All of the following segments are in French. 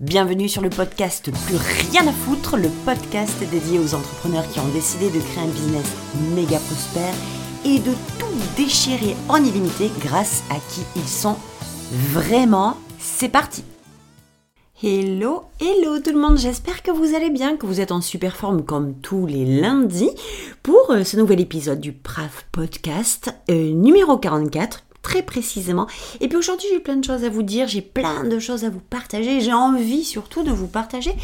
Bienvenue sur le podcast Plus rien à foutre, le podcast dédié aux entrepreneurs qui ont décidé de créer un business méga prospère et de tout déchirer en illimité grâce à qui ils sont vraiment. C'est parti Hello, hello tout le monde, j'espère que vous allez bien, que vous êtes en super forme comme tous les lundis pour euh, ce nouvel épisode du PRAF Podcast euh, numéro 44 très précisément. Et puis aujourd'hui, j'ai plein de choses à vous dire, j'ai plein de choses à vous partager. J'ai envie surtout de vous partager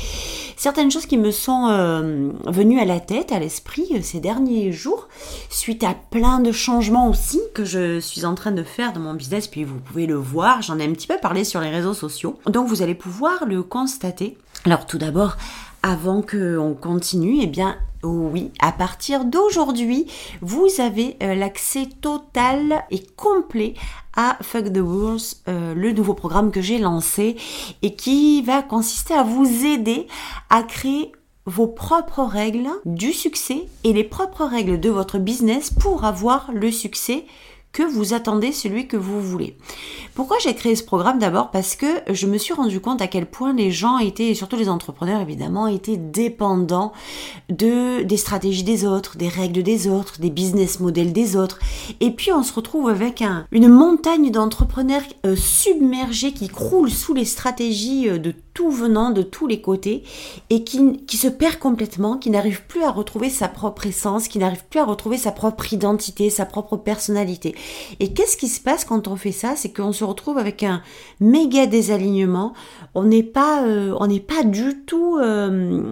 certaines choses qui me sont euh, venues à la tête, à l'esprit euh, ces derniers jours, suite à plein de changements aussi que je suis en train de faire dans mon business. Puis vous pouvez le voir, j'en ai un petit peu parlé sur les réseaux sociaux. Donc vous allez pouvoir le constater. Alors tout d'abord, avant qu'on continue, eh bien, oui, à partir d'aujourd'hui, vous avez euh, l'accès total et complet à Fuck the Rules, euh, le nouveau programme que j'ai lancé et qui va consister à vous aider à créer vos propres règles du succès et les propres règles de votre business pour avoir le succès que vous attendez celui que vous voulez. Pourquoi j'ai créé ce programme D'abord? Parce que je me suis rendu compte à quel point les gens étaient, et surtout les entrepreneurs évidemment, étaient dépendants de des stratégies des autres, des règles des autres, des business models des autres. Et puis on se retrouve avec un, une montagne d'entrepreneurs euh, submergés qui croulent sous les stratégies euh, de tout venant de tous les côtés et qui, qui se perd complètement, qui n'arrive plus à retrouver sa propre essence, qui n'arrive plus à retrouver sa propre identité, sa propre personnalité. Et qu'est-ce qui se passe quand on fait ça? C'est qu'on se retrouve avec un méga désalignement. On n'est pas, euh, on n'est pas du tout euh,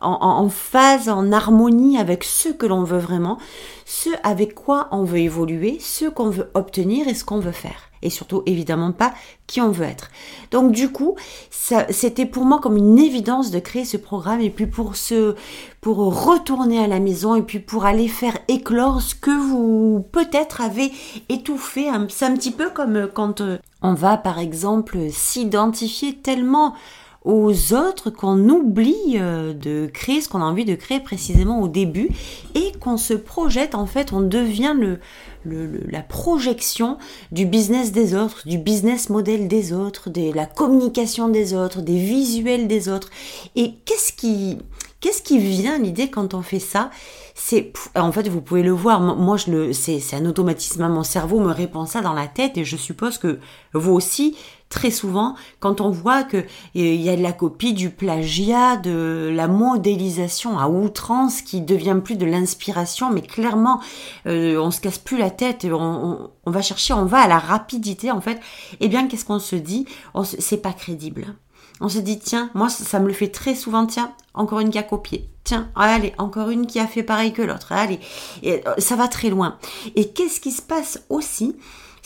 en, en, phase, en harmonie avec ce que l'on veut vraiment, ce avec quoi on veut évoluer, ce qu'on veut obtenir et ce qu'on veut faire et surtout évidemment pas qui on veut être. Donc du coup, c'était pour moi comme une évidence de créer ce programme et puis pour se pour retourner à la maison et puis pour aller faire éclore ce que vous peut-être avez étouffé. C'est un petit peu comme quand euh, on va par exemple s'identifier tellement aux autres qu'on oublie euh, de créer ce qu'on a envie de créer précisément au début et qu'on se projette en fait, on devient le, la projection du business des autres, du business model des autres, de la communication des autres, des visuels des autres. Et qu'est-ce qui, qu'est-ce qui vient l'idée quand on fait ça? C'est, en fait, vous pouvez le voir. Moi, je le, c'est, c'est un automatisme. Mon cerveau me répond ça dans la tête et je suppose que vous aussi, très souvent, quand on voit que il y a de la copie, du plagiat, de la modélisation à outrance qui devient plus de l'inspiration, mais clairement, euh, on se casse plus la tête, on, on, va chercher, on va à la rapidité en fait. Eh bien, qu'est-ce qu'on se dit? C'est pas crédible. On se dit tiens, moi ça me le fait très souvent. Tiens, encore une qui a copié. Tiens, allez, encore une qui a fait pareil que l'autre. Allez, et, euh, ça va très loin. Et qu'est-ce qui se passe aussi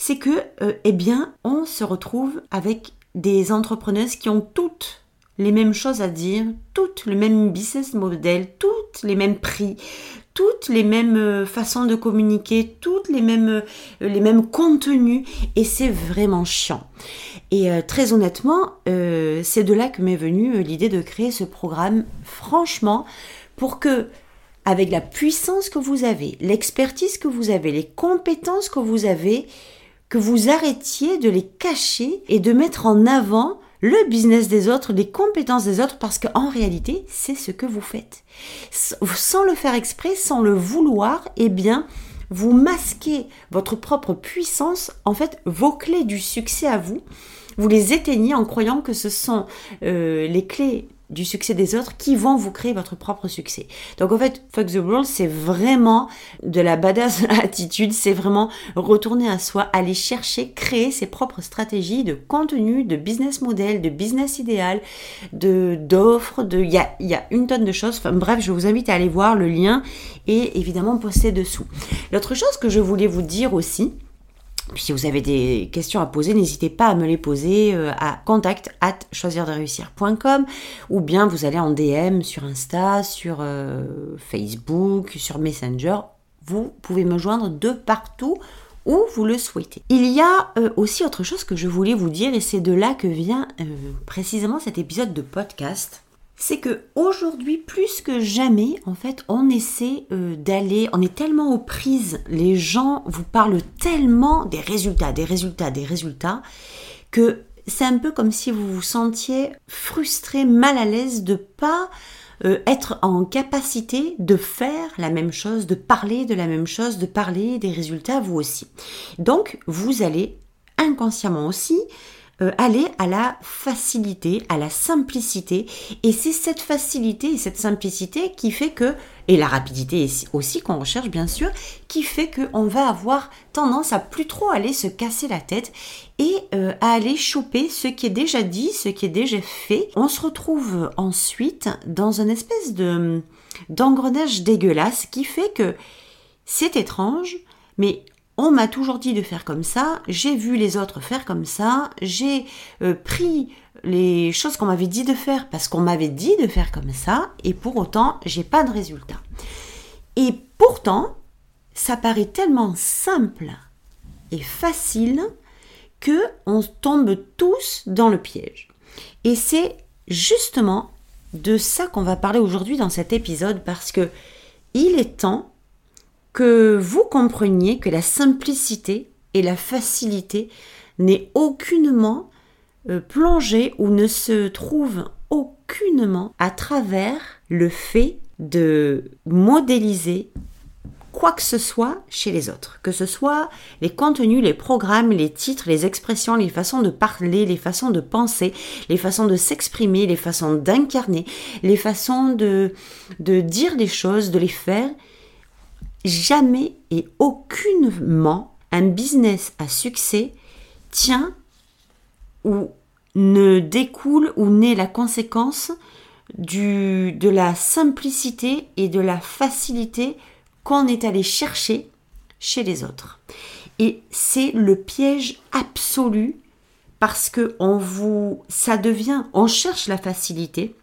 c'est que, euh, eh bien, on se retrouve avec des entrepreneuses qui ont toutes les mêmes choses à dire, toutes le même business model, toutes les mêmes prix, toutes les mêmes euh, façons de communiquer, toutes les mêmes, euh, les mêmes contenus, et c'est vraiment chiant. Et très honnêtement, c'est de là que m'est venue l'idée de créer ce programme, franchement, pour que avec la puissance que vous avez, l'expertise que vous avez, les compétences que vous avez, que vous arrêtiez de les cacher et de mettre en avant le business des autres, les compétences des autres, parce qu'en réalité, c'est ce que vous faites. Sans le faire exprès, sans le vouloir, eh bien, vous masquez votre propre puissance, en fait, vos clés du succès à vous, vous les éteignez en croyant que ce sont euh, les clés du succès des autres qui vont vous créer votre propre succès. Donc en fait, Fuck the World, c'est vraiment de la badass attitude, c'est vraiment retourner à soi, aller chercher, créer ses propres stratégies de contenu, de business model, de business idéal, de d'offres, de il y a, une tonne de choses. Bref, je vous invite à aller voir le lien et évidemment poster dessous. L'autre chose que je voulais vous dire aussi, si vous avez des questions à poser, n'hésitez pas à me les poser euh, à contact at choisirdereussir.com ou bien vous allez en DM sur Insta, sur euh, Facebook, sur Messenger. Vous pouvez me joindre de partout où vous le souhaitez. Il y a euh, aussi autre chose que je voulais vous dire et c'est de là que vient précisément cet épisode de podcast c'est que aujourd'hui plus que jamais en fait on essaie euh, d'aller on est tellement aux prises les gens vous parlent tellement des résultats des résultats des résultats que c'est un peu comme si vous vous sentiez frustré, mal à l'aise de pas euh, être en capacité de faire la même chose, de parler de la même chose, de parler des résultats vous aussi. Donc, vous allez inconsciemment aussi euh, aller à la facilité, à la simplicité. Et c'est cette facilité et cette simplicité qui fait que, et la rapidité aussi qu'on recherche bien sûr, qui fait qu'on va avoir tendance à plus trop aller se casser la tête et euh, à aller choper ce qui est déjà dit, ce qui est déjà fait. On se retrouve ensuite dans une espèce de d'engrenage dégueulasse qui fait que c'est étrange, mais on m'a toujours dit de faire comme ça, j'ai vu les autres faire comme ça, j'ai euh, pris les choses qu'on m'avait dit de faire parce qu'on m'avait dit de faire comme ça, et pour autant, j'ai pas de résultat. Et pourtant, ça paraît tellement simple et facile que on tombe tous dans le piège. Et c'est justement de ça qu'on va parler aujourd'hui dans cet épisode parce que il est temps que vous compreniez que la simplicité et la facilité n'est aucunement euh, plongée ou ne se trouve aucunement à travers le fait de modéliser quoi que ce soit chez les autres, que ce soit les contenus, les programmes, les titres, les expressions, les façons de parler, les façons de penser, les façons de s'exprimer, les façons d'incarner, les façons de, de dire les choses, de les faire, jamais et aucunement un business à succès tient ou ne découle ou n'est la conséquence du, de la simplicité et de la facilité qu'on est allé chercher chez les autres. Et c'est le piège absolu parce que on vous, ça devient, on cherche la facilité,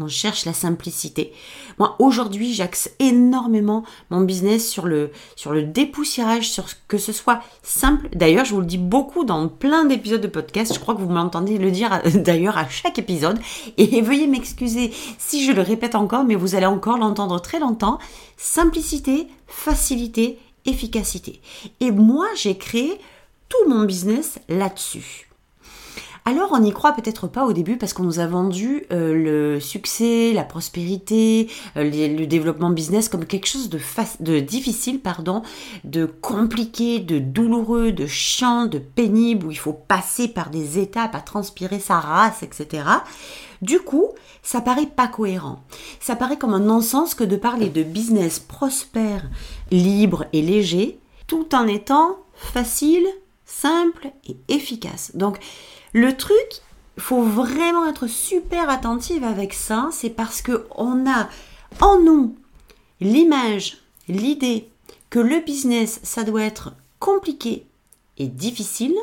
on cherche la simplicité. Moi, aujourd'hui, j'axe énormément mon business sur le, sur dépoussiérage, sur que ce soit simple. D'ailleurs, je vous le dis beaucoup dans plein d'épisodes de podcast. Je crois que vous m'entendez le dire d'ailleurs à chaque épisode. Et veuillez m'excuser si je le répète encore, mais vous allez encore l'entendre très longtemps. Simplicité, facilité, efficacité. Et moi, j'ai créé tout mon business là-dessus. Alors on n'y croit peut-être pas au début parce qu'on nous a vendu euh, le succès, la prospérité, euh, le développement business comme quelque chose de, de difficile, pardon, de compliqué, de douloureux, de chiant, de pénible, où il faut passer par des étapes à transpirer sa race, etc. Du coup, ça paraît pas cohérent. Ça paraît comme un non-sens que de parler de business prospère, libre et léger, tout en étant facile, simple et efficace. Donc, le truc, il faut vraiment être super attentive avec ça, c'est parce que on a en nous l'image, l'idée que le business, ça doit être compliqué et difficile,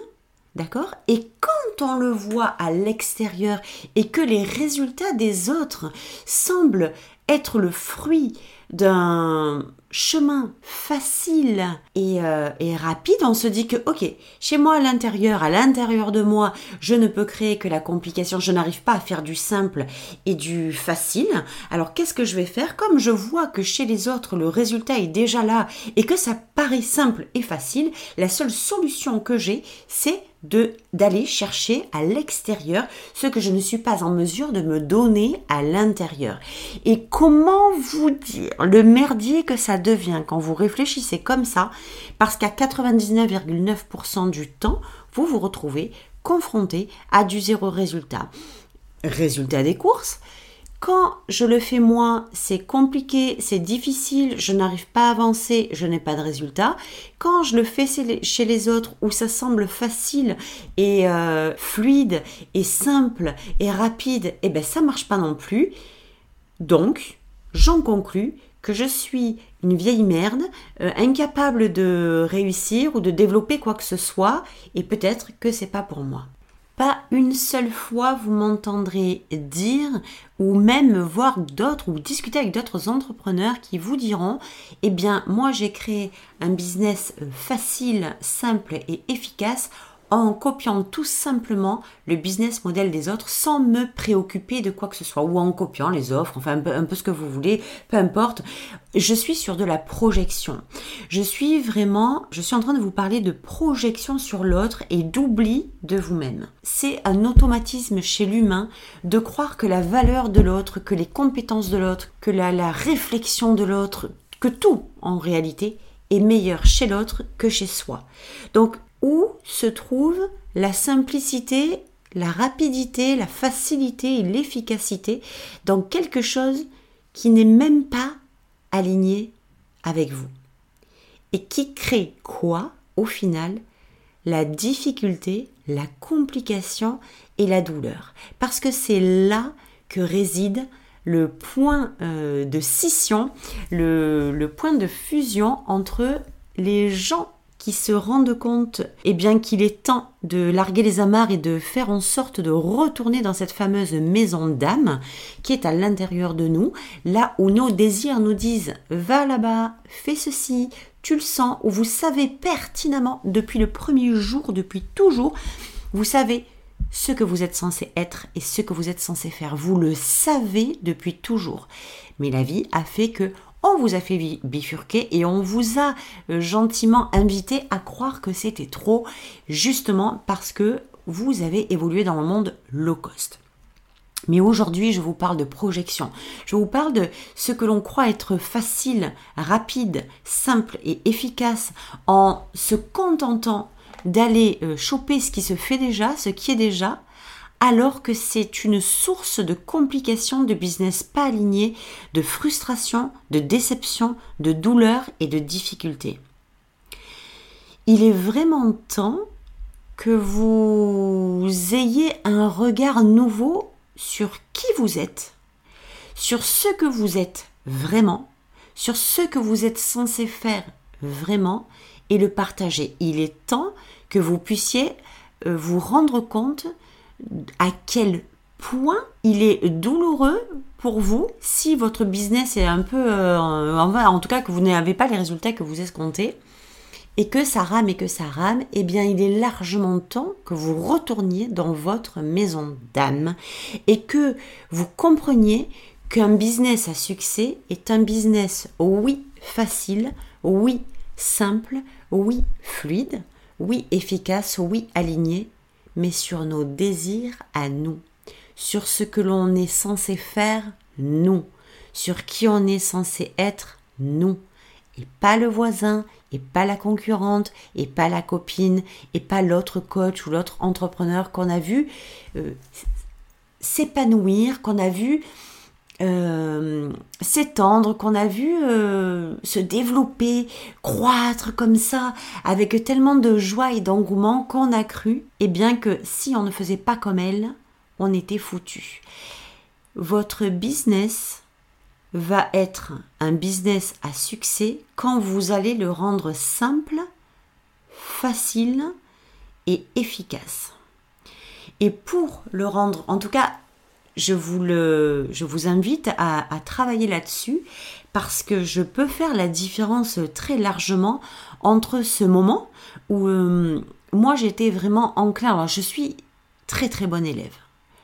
d'accord? Et quand on le voit à l'extérieur et que les résultats des autres semblent être le fruit d'un chemin facile euh, et, rapide, on se dit que, ok, chez moi à l'intérieur, à l'intérieur de moi, je ne peux créer que la complication, je n'arrive pas à faire du simple et du facile. Alors qu'est-ce que je vais faire? Comme je vois que chez les autres, le résultat est déjà là et que ça paraît simple et facile, la seule solution que j'ai, c'est d'aller chercher à l'extérieur ce que je ne suis pas en mesure de me donner à l'intérieur. Et comment vous dire le merdier que ça devient quand vous réfléchissez comme ça parce qu'à 99,9% du temps, vous vous retrouvez confronté à du zéro résultat. Résultat des courses, quand je le fais moi, c'est compliqué, c'est difficile, je n'arrive pas à avancer, je n'ai pas de résultat. Quand je le fais chez les autres, où ça semble facile et euh, fluide et simple et rapide, eh ben ça marche pas non plus. Donc, j'en conclus que je suis une vieille merde, euh, incapable de réussir ou de développer quoi que ce soit, et peut-être que c'est pas pour moi. Pas une seule fois vous m'entendrez dire ou même voir d'autres ou discuter avec d'autres entrepreneurs qui vous diront eh bien moi j'ai créé un business facile, simple et efficace en copiant tout simplement le business model des autres sans me préoccuper de quoi que ce soit ou en copiant les offres, enfin un peu, ce que vous voulez, peu importe. Je suis sur de la projection. Je suis vraiment, je suis en train de vous parler de projection sur l'autre et d'oubli de vous-même. C'est un automatisme chez l'humain de croire que la valeur de l'autre, que les compétences de l'autre, que la réflexion de l'autre, que tout en réalité est meilleur chez l'autre que chez soi. Donc où se trouve la simplicité, la rapidité, la facilité et l'efficacité dans quelque chose qui n'est même pas aligné avec vous. Et qui crée quoi au final? La difficulté, la complication et la douleur. Parce que c'est là que réside le point euh, de scission, le, le point de fusion entre les gens se rendent compte eh bien qu'il est temps de larguer les amarres et de faire en sorte de retourner dans cette fameuse maison d'âme qui est à l'intérieur de nous, là où nos désirs nous disent va là-bas, fais ceci, tu le sens, ou vous savez pertinemment depuis le premier jour, depuis toujours, vous savez ce que vous êtes censé être et ce que vous êtes censé faire. Vous le savez depuis toujours. Mais la vie a fait que on vous a fait bifurquer et on vous a euh, gentiment invité à croire que c'était trop, justement parce que vous avez évolué dans le monde low cost. Mais aujourd'hui, je vous parle de projection. Je vous parle de ce que l'on croit être facile, rapide, simple et efficace en se contentant d'aller euh, choper ce qui se fait déjà, ce qui est déjà, alors que c'est une source de complications de business pas alignées, de frustration, de déception, de douleur et de difficultés. Il est vraiment temps que vous ayez un regard nouveau sur qui vous êtes, sur ce que vous êtes vraiment, sur ce que vous êtes censé faire vraiment et le partager. Il est temps que vous puissiez euh, vous rendre compte à quel point il est douloureux pour vous si votre business est un peu, euh, en tout cas que vous n'avez pas les résultats que vous escomptez et que ça rame et que ça rame, eh bien il est largement temps que vous retourniez dans votre maison d'âme et que vous compreniez qu'un business à succès est un business oui facile, oui simple, oui fluide, oui efficace, oui aligné, mais sur nos désirs à nous, sur ce que l'on est censé faire nous, sur qui on est censé être nous, et pas le voisin, et pas la concurrente, et pas la copine, et pas l'autre coach ou l'autre entrepreneur qu'on a vu euh, s'épanouir, qu'on a vu euh, s'étendre, qu'on a vu euh, se développer, croître comme ça, avec tellement de joie et d'engouement qu'on a cru, et eh bien que si on ne faisait pas comme elle, on était foutu. Votre business va être un business à succès quand vous allez le rendre simple, facile et efficace. Et pour le rendre, en tout cas je vous, invite à, travailler là-dessus parce que je peux faire la différence très largement entre ce moment où euh, moi j'étais vraiment enclin. Alors je suis très très bonne élève.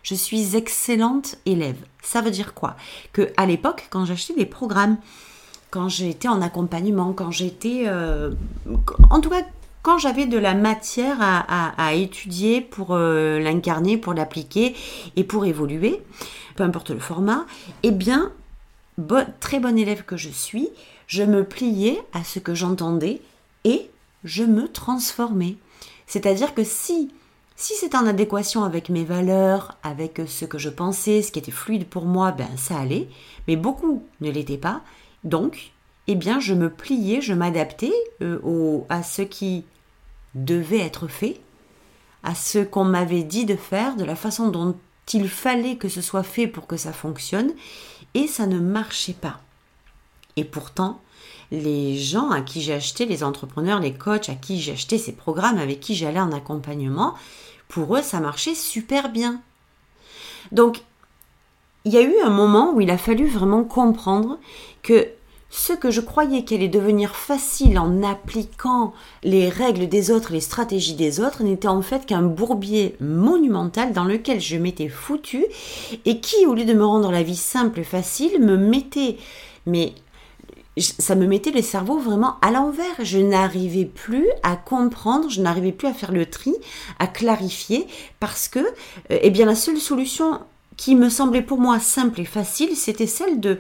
Je suis excellente élève. Ça veut dire quoi? Que à l'époque, quand j'achetais des programmes, quand j'étais en accompagnement, quand j'étais, euh, en tout cas, quand j'avais de la matière à, étudier pour euh, l'incarner, pour l'appliquer et pour évoluer, peu importe le format, eh bien, très bon élève que je suis, je me pliais à ce que j'entendais et je me transformais. C'est-à-dire que si si c'est en adéquation avec mes valeurs, avec ce que je pensais, ce qui était fluide pour moi, ben ça allait, mais beaucoup ne l'étaient pas. Donc, eh bien, je me pliais, je m'adaptais euh, à ce qui devait être fait, à ce qu'on m'avait dit de faire, de la façon dont il fallait que ce soit fait pour que ça fonctionne, et ça ne marchait pas. Et pourtant, les gens à qui j'ai acheté, les entrepreneurs, les coachs à qui j'ai acheté ces programmes, avec qui j'allais en accompagnement, pour eux, ça marchait super bien. Donc, il y a eu un moment où il a fallu vraiment comprendre que ce que je croyais qu'allait devenir facile en appliquant les règles des autres, les stratégies des autres, n'était en fait qu'un bourbier monumental dans lequel je m'étais foutu et qui, au lieu de me rendre la vie simple et facile, me mettait, mais ça me mettait le cerveau vraiment à l'envers. Je n'arrivais plus à comprendre, je n'arrivais plus à faire le tri, à clarifier, parce que, euh, eh bien, la seule solution qui me semblait pour moi simple et facile, c'était celle de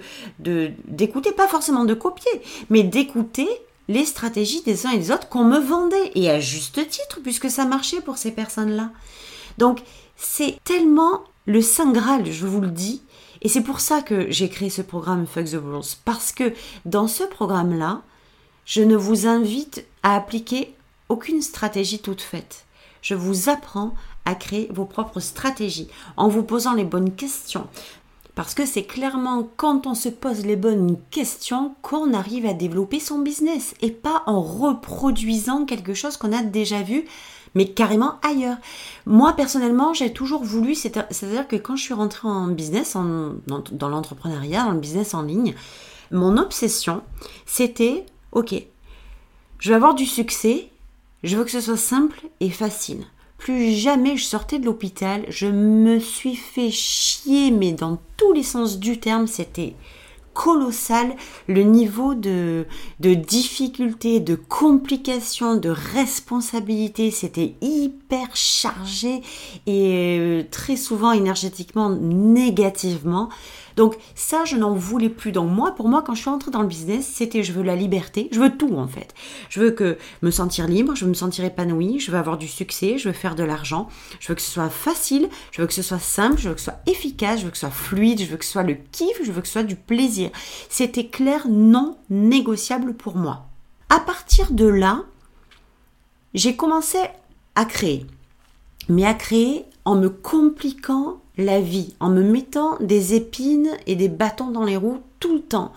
d'écouter, pas forcément de copier, mais d'écouter les stratégies des uns et des autres qu'on me vendait, et à juste titre, puisque ça marchait pour ces personnes-là. Donc, c'est tellement le Saint Graal, je vous le dis, et c'est pour ça que j'ai créé ce programme Fuck the Rules, parce que dans ce programme-là, je ne vous invite à appliquer aucune stratégie toute faite. Je vous apprends à créer vos propres stratégies en vous posant les bonnes questions. Parce que c'est clairement quand on se pose les bonnes questions qu'on arrive à développer son business et pas en reproduisant quelque chose qu'on a déjà vu mais carrément ailleurs. Moi personnellement, j'ai toujours voulu, c'est-à-dire que quand je suis rentrée en business, en, dans l'entrepreneuriat, dans le business en ligne, mon obsession, c'était, ok, je veux avoir du succès, je veux que ce soit simple et facile plus jamais je sortais de l'hôpital. Je me suis fait chier, mais dans tous les sens du terme, c'était colossal le niveau de, de difficulté, de complication, de responsabilité. C'était hyper chargé et euh, très souvent énergétiquement négativement. Donc ça, je n'en voulais plus. Donc moi, pour moi, quand je suis entrée dans le business, c'était je veux la liberté, je veux tout en fait. Je veux que me sentir libre, je veux me sentir épanouie, je veux avoir du succès, je veux faire de l'argent, je veux que ce soit facile, je veux que ce soit simple, je veux que ce soit efficace, je veux que ce soit fluide, je veux que ce soit le kiff, je veux que ce soit du plaisir. C'était clair, non négociable pour moi. À partir de là, j'ai commencé à créer. Mais à créer en me compliquant la vie, en me mettant des épines et des bâtons dans les roues tout le temps.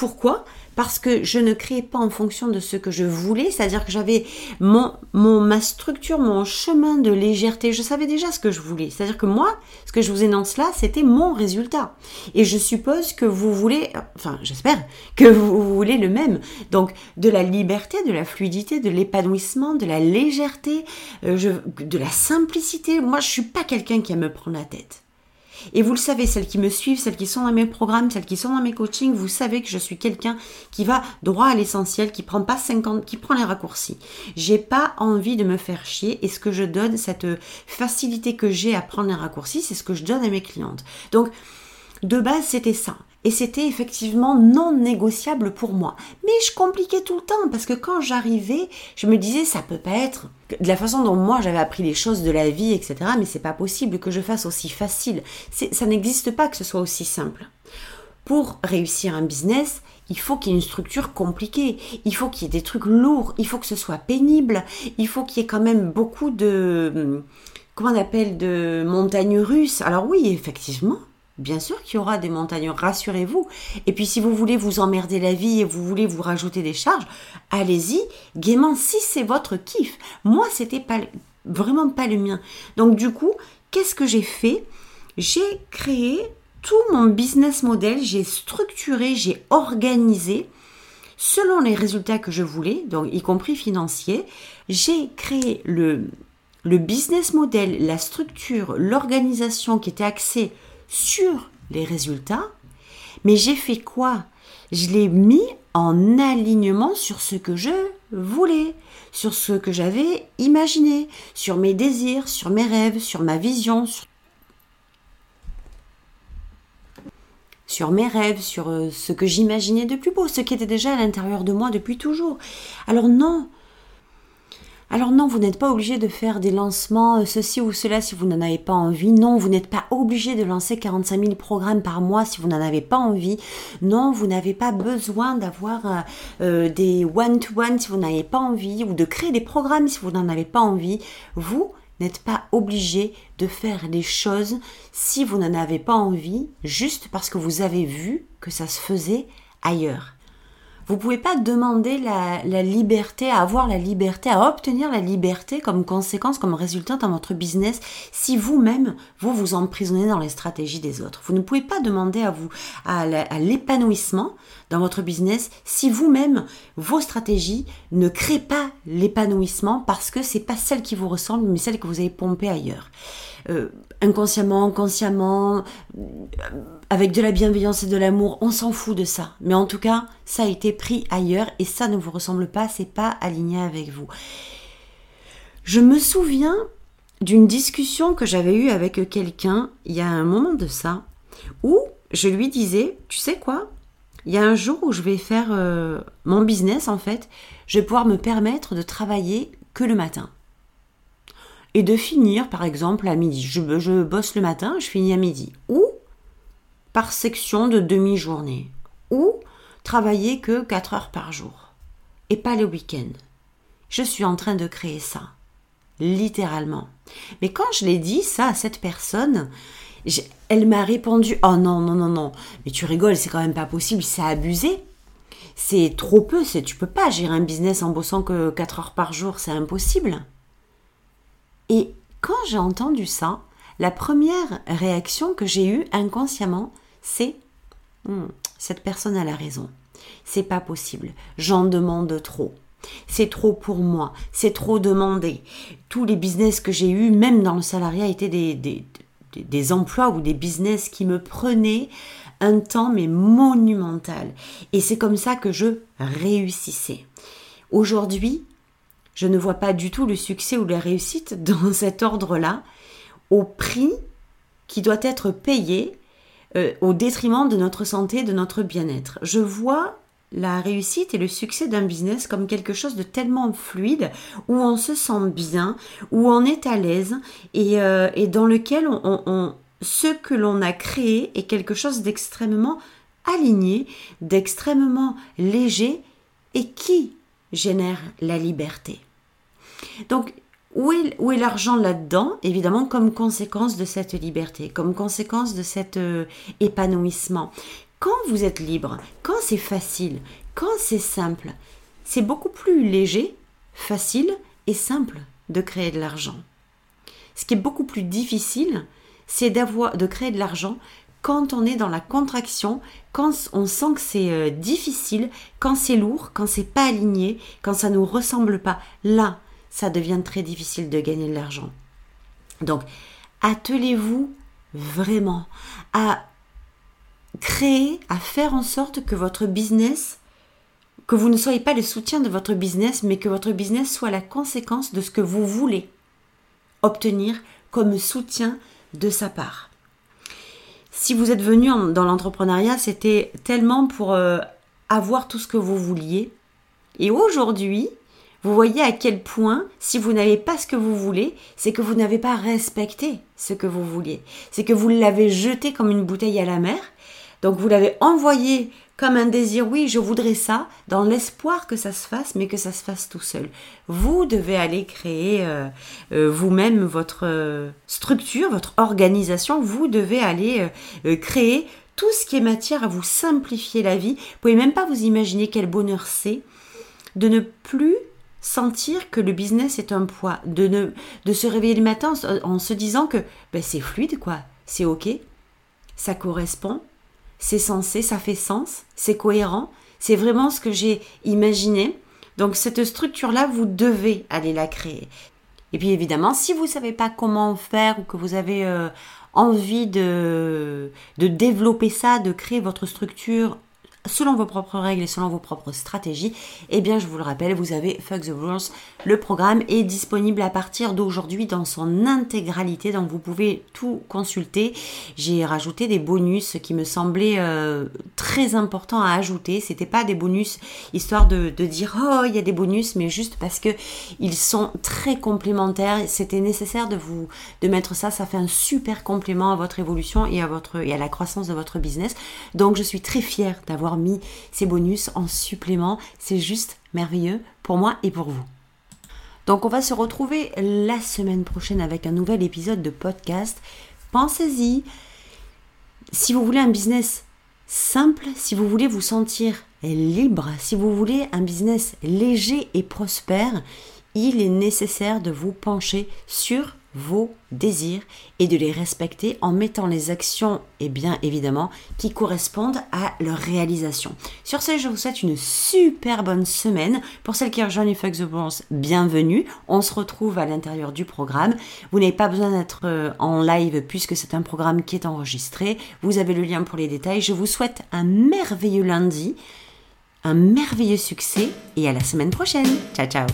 Pourquoi? Parce que je ne créais pas en fonction de ce que je voulais, c'est-à-dire que j'avais mon, mon, ma structure, mon chemin de légèreté, je savais déjà ce que je voulais. C'est-à-dire que moi, ce que je vous énonce là, c'était mon résultat. Et je suppose que vous voulez, enfin j'espère que vous voulez le même. Donc de la liberté, de la fluidité, de l'épanouissement, de la légèreté, euh, de la simplicité. Moi, je suis pas quelqu'un qui aime me prendre la tête. Et vous le savez, celles qui me suivent, celles qui sont dans mes programmes, celles qui sont dans mes coachings, vous savez que je suis quelqu'un qui va droit à l'essentiel, qui prend pas 50, qui prend les raccourcis. J'ai pas envie de me faire chier et ce que je donne, cette facilité que j'ai à prendre les raccourcis, c'est ce que je donne à mes clientes. Donc, de base, c'était ça. Et c'était effectivement non négociable pour moi. Mais je compliquais tout le temps parce que quand j'arrivais, je me disais ça peut pas être de la façon dont moi j'avais appris les choses de la vie, etc. Mais c'est pas possible que je fasse aussi facile. Ça n'existe pas que ce soit aussi simple. Pour réussir un business, il faut qu'il y ait une structure compliquée, il faut qu'il y ait des trucs lourds, il faut que ce soit pénible, il faut qu'il y ait quand même beaucoup de comment on appelle de montagnes russes. Alors oui, effectivement, Bien sûr qu'il y aura des montagnes, rassurez-vous. Et puis si vous voulez vous emmerder la vie et vous voulez vous rajouter des charges, allez-y, gaiement si c'est votre kiff. Moi, c'était pas vraiment pas le mien. Donc du coup, qu'est-ce que j'ai fait? J'ai créé tout mon business model, j'ai structuré, j'ai organisé selon les résultats que je voulais, donc y compris financiers. J'ai créé le le business model, la structure, l'organisation qui était axée sur les résultats, mais j'ai fait quoi? Je l'ai mis en alignement sur ce que je voulais, sur ce que j'avais imaginé, sur mes désirs, sur mes rêves, sur ma vision, sur, mes rêves, sur euh, ce que j'imaginais de plus beau, ce qui était déjà à l'intérieur de moi depuis toujours. Alors non, alors non, vous n'êtes pas obligé de faire des lancements, euh, ceci ou cela si vous n'en avez pas envie. Non, vous n'êtes pas obligé de lancer 45 000 programmes par mois si vous n'en avez pas envie. Non, vous n'avez pas besoin d'avoir euh, euh, des one-to-one si vous n'avez pas envie ou de créer des programmes si vous n'en avez pas envie. Vous n'êtes pas obligé de faire des choses si vous n'en avez pas envie, juste parce que vous avez vu que ça se faisait ailleurs. Vous pouvez pas demander la, liberté, à avoir la liberté, à obtenir la liberté comme conséquence, comme résultat dans votre business, si vous-même, vous vous emprisonnez dans les stratégies des autres. Vous ne pouvez pas demander à vous, à l'épanouissement dans votre business si vous-même, vos stratégies ne créent pas l'épanouissement parce que c'est pas celle qui vous ressemble, mais celle que vous avez pompée ailleurs. Euh, inconsciemment, consciemment, euh, avec de la bienveillance et de l'amour, on s'en fout de ça. Mais en tout cas, ça a été pris ailleurs et ça ne vous ressemble pas, c'est pas aligné avec vous. Je me souviens d'une discussion que j'avais eue avec quelqu'un il y a un moment de ça, où je lui disais, tu sais quoi, il y a un jour où je vais faire euh, mon business en fait, je vais pouvoir me permettre de travailler que le matin et de finir par exemple à midi. Je, bosse le matin, je finis à midi. Ou par section de demi-journée. Ou travailler que 4 heures par jour. Et pas le week-end. Je suis en train de créer ça. Littéralement. Mais quand je l'ai dit ça à cette personne, elle m'a répondu Oh non, non, non, non, mais tu rigoles, c'est quand même pas possible, c'est abusé. C'est trop peu, tu peux pas gérer un business en bossant que 4 heures par jour, c'est impossible. Et quand j'ai entendu ça, la première réaction que j'ai eue inconsciemment, c'est hmm, cette personne a la raison. C'est pas possible. J'en demande trop. C'est trop pour moi. C'est trop demandé. Tous les business que j'ai eus, même dans le salariat, étaient des, des, des emplois ou des business qui me prenaient un temps mais monumental. Et c'est comme ça que je réussissais. Aujourd'hui, je ne vois pas du tout le succès ou la réussite dans cet ordre-là au prix qui doit être payé euh, au détriment de notre santé, de notre bien-être. Je vois la réussite et le succès d'un business comme quelque chose de tellement fluide, où on se sent bien, où on est à l'aise et, euh, dans lequel ce que l'on a créé est quelque chose d'extrêmement aligné, d'extrêmement léger et qui génère la liberté. Donc, où est, l'argent là-dedans? Évidemment, comme conséquence de cette liberté, comme conséquence de cet euh, épanouissement. Quand vous êtes libre, quand c'est facile, quand c'est simple, c'est beaucoup plus léger, facile et simple de créer de l'argent. Ce qui est beaucoup plus difficile, c'est d'avoir de créer de l'argent quand on est dans la contraction, quand on sent que c'est euh, difficile, quand c'est lourd, quand c'est pas aligné, quand ça nous ressemble pas. Là, ça devient très difficile de gagner de l'argent. Donc, attelez-vous vraiment à créer, à faire en sorte que votre business, que vous ne soyez pas le soutien de votre business, mais que votre business soit la conséquence de ce que vous voulez obtenir comme soutien de sa part. Si vous êtes venu dans l'entrepreneuriat, c'était tellement pour euh, avoir tout ce que vous vouliez. Et aujourd'hui, vous voyez à quel point, si vous n'avez pas ce que vous voulez, c'est que vous n'avez pas respecté ce que vous vouliez. C'est que vous l'avez jeté comme une bouteille à la mer. Donc vous l'avez envoyé comme un désir, oui, je voudrais ça, dans l'espoir que ça se fasse, mais que ça se fasse tout seul. Vous devez aller créer euh, euh, vous-même votre euh, structure, votre organisation. Vous devez aller créer tout ce qui est matière à vous simplifier la vie. Vous pouvez même pas vous imaginer quel bonheur c'est de ne plus sentir que le business est un poids, de, ne, de se réveiller le matin en, se disant que ben, c'est fluide, quoi, c'est ok, ça correspond, c'est sensé, ça fait sens, c'est cohérent, c'est vraiment ce que j'ai imaginé. Donc cette structure-là, vous devez aller la créer. Et puis évidemment, si vous ne savez pas comment faire ou que vous avez euh, envie de, de développer ça, de créer votre structure selon vos propres règles et selon vos propres stratégies, eh bien je vous le rappelle, vous avez Fuck the Rules. Le programme est disponible à partir d'aujourd'hui dans son intégralité, donc vous pouvez tout consulter. J'ai rajouté des bonus qui me semblaient euh, très importants à ajouter. C'était pas des bonus histoire de, de dire oh il y a des bonus, mais juste parce que ils sont très complémentaires. C'était nécessaire de vous de mettre ça. Ça fait un super complément à votre évolution et à votre et à la croissance de votre business. Donc je suis très fière d'avoir mis ces bonus en supplément. C'est juste merveilleux pour moi et pour vous. Donc on va se retrouver la semaine prochaine avec un nouvel épisode de podcast. Pensez-y. Si vous voulez un business simple, si vous voulez vous sentir libre, si vous voulez un business léger et prospère, il est nécessaire de vous pencher sur vos désirs et de les respecter en mettant les actions, et bien évidemment, qui correspondent à leur réalisation. Sur ce, je vous souhaite une super bonne semaine. Pour celles qui rejoignent les Fuck the Bronze, bienvenue. On se retrouve à l'intérieur du programme. Vous n'avez pas besoin d'être euh, en live puisque c'est un programme qui est enregistré. Vous avez le lien pour les détails. Je vous souhaite un merveilleux lundi, un merveilleux succès et à la semaine prochaine. Ciao, ciao